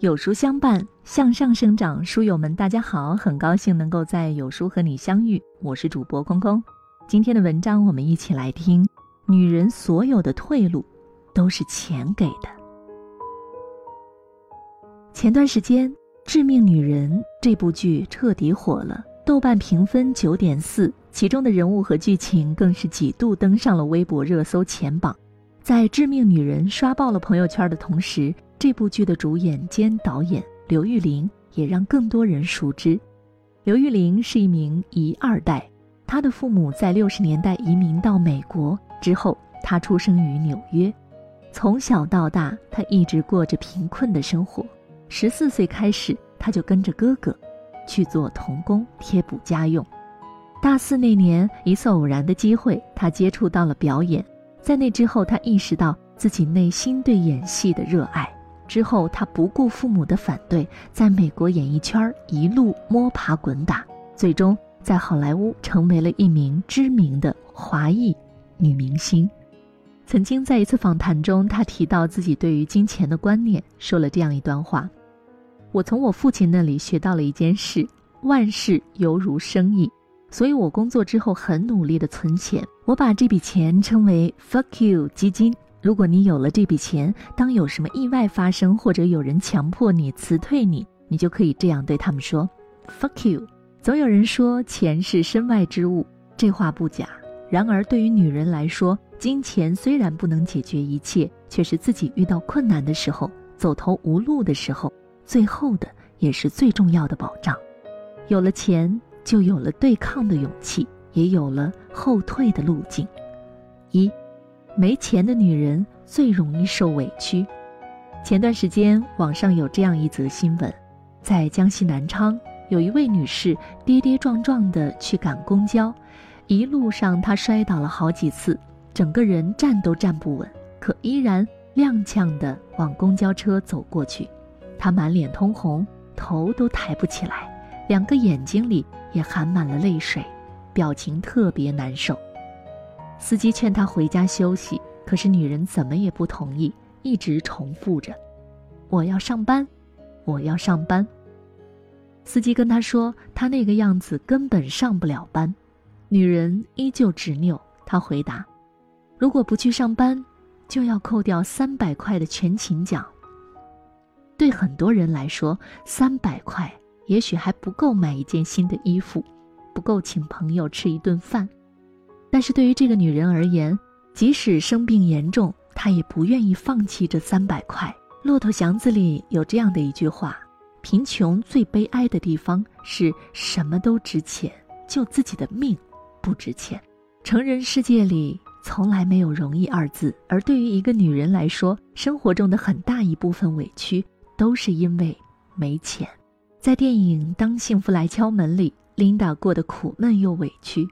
有书相伴，向上生长。书友们，大家好，很高兴能够在有书和你相遇。我是主播空空。今天的文章，我们一起来听：女人所有的退路，都是钱给的。前段时间，《致命女人》这部剧彻底火了，豆瓣评分九点四，其中的人物和剧情更是几度登上了微博热搜前榜。在《致命女人》刷爆了朋友圈的同时，这部剧的主演兼导演刘玉玲也让更多人熟知。刘玉玲是一名一二代，她的父母在六十年代移民到美国之后，她出生于纽约。从小到大，她一直过着贫困的生活。十四岁开始，她就跟着哥哥去做童工贴补家用。大四那年，一次偶然的机会，她接触到了表演。在那之后，她意识到自己内心对演戏的热爱。之后，他不顾父母的反对，在美国演艺圈一路摸爬滚打，最终在好莱坞成为了一名知名的华裔女明星。曾经在一次访谈中，她提到自己对于金钱的观念，说了这样一段话：“我从我父亲那里学到了一件事，万事犹如生意，所以我工作之后很努力的存钱，我把这笔钱称为 ‘fuck you’ 基金。”如果你有了这笔钱，当有什么意外发生，或者有人强迫你辞退你，你就可以这样对他们说：“fuck you。”总有人说钱是身外之物，这话不假。然而，对于女人来说，金钱虽然不能解决一切，却是自己遇到困难的时候、走投无路的时候，最后的也是最重要的保障。有了钱，就有了对抗的勇气，也有了后退的路径。一。没钱的女人最容易受委屈。前段时间，网上有这样一则新闻：在江西南昌，有一位女士跌跌撞撞地去赶公交，一路上她摔倒了好几次，整个人站都站不稳，可依然踉跄地往公交车走过去。她满脸通红，头都抬不起来，两个眼睛里也含满了泪水，表情特别难受。司机劝她回家休息，可是女人怎么也不同意，一直重复着：“我要上班，我要上班。”司机跟她说：“她那个样子根本上不了班。”女人依旧执拗，她回答：“如果不去上班，就要扣掉三百块的全勤奖。”对很多人来说，三百块也许还不够买一件新的衣服，不够请朋友吃一顿饭。但是对于这个女人而言，即使生病严重，她也不愿意放弃这三百块。骆驼祥子里有这样的一句话：“贫穷最悲哀的地方是什么都值钱，就自己的命不值钱。”成人世界里从来没有容易二字，而对于一个女人来说，生活中的很大一部分委屈都是因为没钱。在电影《当幸福来敲门》里，琳达过得苦闷又委屈。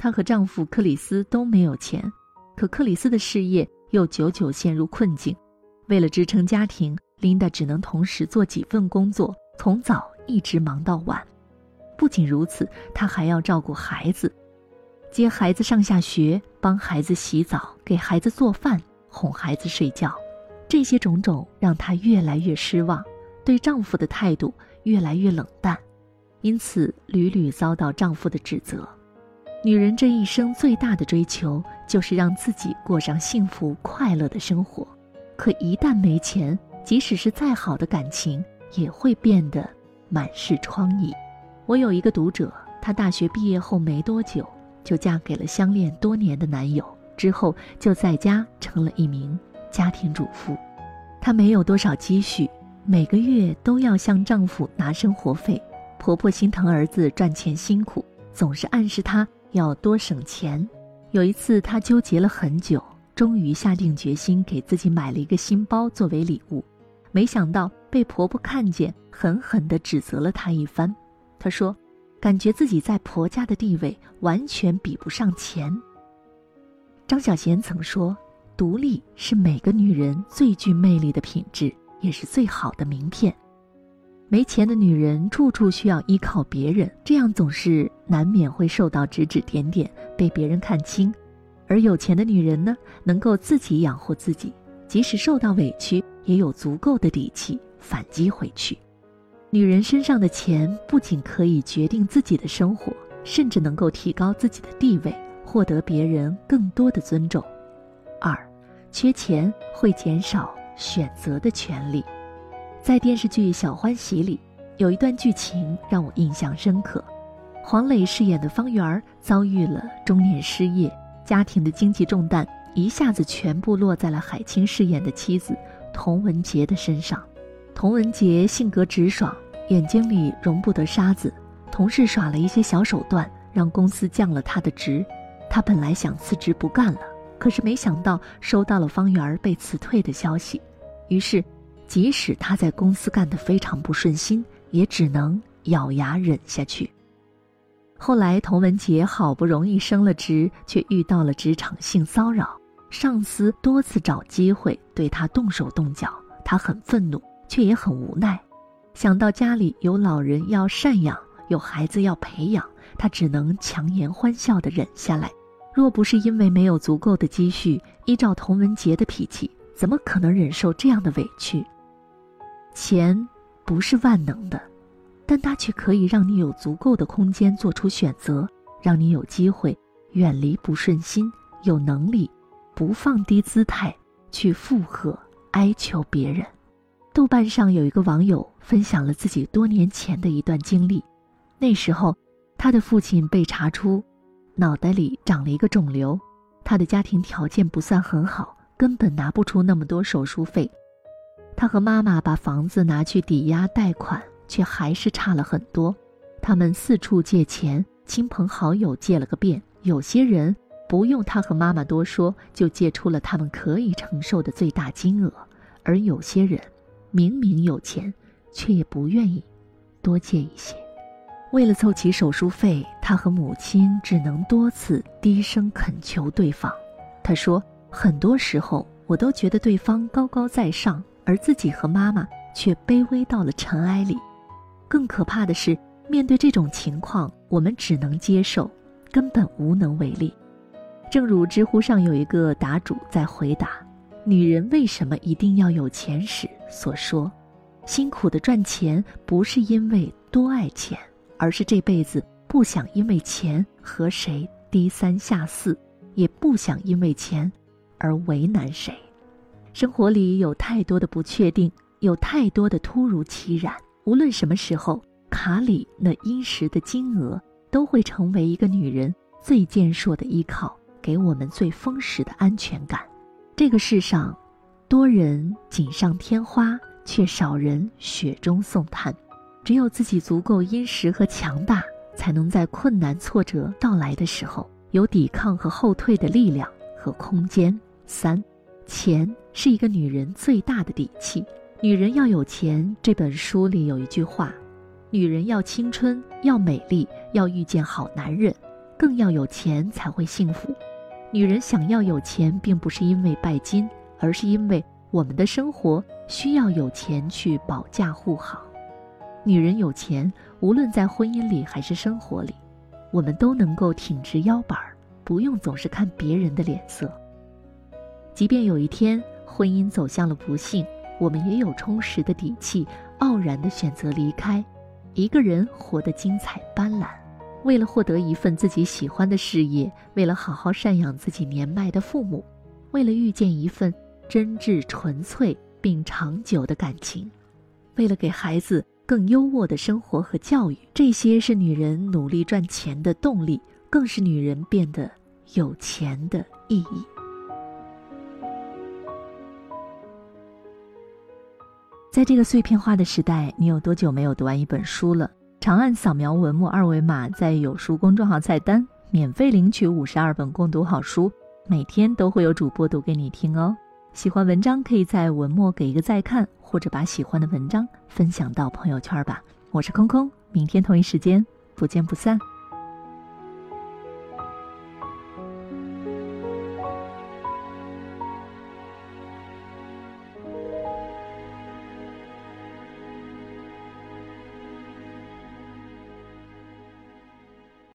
她和丈夫克里斯都没有钱，可克里斯的事业又久久陷入困境。为了支撑家庭，琳达只能同时做几份工作，从早一直忙到晚。不仅如此，她还要照顾孩子，接孩子上下学，帮孩子洗澡，给孩子做饭，哄孩子睡觉。这些种种让她越来越失望，对丈夫的态度越来越冷淡，因此屡屡遭到丈夫的指责。女人这一生最大的追求，就是让自己过上幸福快乐的生活。可一旦没钱，即使是再好的感情，也会变得满是疮痍。我有一个读者，她大学毕业后没多久，就嫁给了相恋多年的男友，之后就在家成了一名家庭主妇。她没有多少积蓄，每个月都要向丈夫拿生活费。婆婆心疼儿子赚钱辛苦，总是暗示她。要多省钱。有一次，她纠结了很久，终于下定决心给自己买了一个新包作为礼物。没想到被婆婆看见，狠狠地指责了她一番。她说：“感觉自己在婆家的地位完全比不上钱。”张小娴曾说：“独立是每个女人最具魅力的品质，也是最好的名片。”没钱的女人处处需要依靠别人，这样总是难免会受到指指点点，被别人看轻；而有钱的女人呢，能够自己养活自己，即使受到委屈，也有足够的底气反击回去。女人身上的钱不仅可以决定自己的生活，甚至能够提高自己的地位，获得别人更多的尊重。二，缺钱会减少选择的权利。在电视剧《小欢喜》里，有一段剧情让我印象深刻。黄磊饰演的方圆遭遇了中年失业，家庭的经济重担一下子全部落在了海清饰演的妻子童文洁的身上。童文洁性格直爽，眼睛里容不得沙子。同事耍了一些小手段，让公司降了他的职。他本来想辞职不干了，可是没想到收到了方圆被辞退的消息。于是，即使他在公司干得非常不顺心，也只能咬牙忍下去。后来，童文杰好不容易升了职，却遇到了职场性骚扰，上司多次找机会对他动手动脚，他很愤怒，却也很无奈。想到家里有老人要赡养，有孩子要培养，他只能强颜欢笑地忍下来。若不是因为没有足够的积蓄，依照童文杰的脾气，怎么可能忍受这样的委屈？钱不是万能的。但它却可以让你有足够的空间做出选择，让你有机会远离不顺心，有能力不放低姿态去附和哀求别人。豆瓣上有一个网友分享了自己多年前的一段经历，那时候他的父亲被查出脑袋里长了一个肿瘤，他的家庭条件不算很好，根本拿不出那么多手术费。他和妈妈把房子拿去抵押贷款。却还是差了很多，他们四处借钱，亲朋好友借了个遍。有些人不用他和妈妈多说，就借出了他们可以承受的最大金额；而有些人明明有钱，却也不愿意多借一些。为了凑齐手术费，他和母亲只能多次低声恳求对方。他说：“很多时候，我都觉得对方高高在上，而自己和妈妈却卑微到了尘埃里。”更可怕的是，面对这种情况，我们只能接受，根本无能为力。正如知乎上有一个答主在回答“女人为什么一定要有钱”时所说：“辛苦的赚钱不是因为多爱钱，而是这辈子不想因为钱和谁低三下四，也不想因为钱而为难谁。生活里有太多的不确定，有太多的突如其然。”无论什么时候，卡里那殷实的金额都会成为一个女人最健硕的依靠，给我们最丰实的安全感。这个世上，多人锦上添花，却少人雪中送炭。只有自己足够殷实和强大，才能在困难挫折到来的时候，有抵抗和后退的力量和空间。三，钱是一个女人最大的底气。女人要有钱。这本书里有一句话：女人要青春，要美丽，要遇见好男人，更要有钱才会幸福。女人想要有钱，并不是因为拜金，而是因为我们的生活需要有钱去保驾护航。女人有钱，无论在婚姻里还是生活里，我们都能够挺直腰板儿，不用总是看别人的脸色。即便有一天婚姻走向了不幸。我们也有充实的底气，傲然的选择离开。一个人活得精彩斑斓，为了获得一份自己喜欢的事业，为了好好赡养自己年迈的父母，为了遇见一份真挚纯粹并长久的感情，为了给孩子更优渥的生活和教育，这些是女人努力赚钱的动力，更是女人变得有钱的意义。在这个碎片化的时代，你有多久没有读完一本书了？长按扫描文末二维码，在有书公众号菜单免费领取五十二本共读好书，每天都会有主播读给你听哦。喜欢文章可以在文末给一个再看，或者把喜欢的文章分享到朋友圈吧。我是空空，明天同一时间不见不散。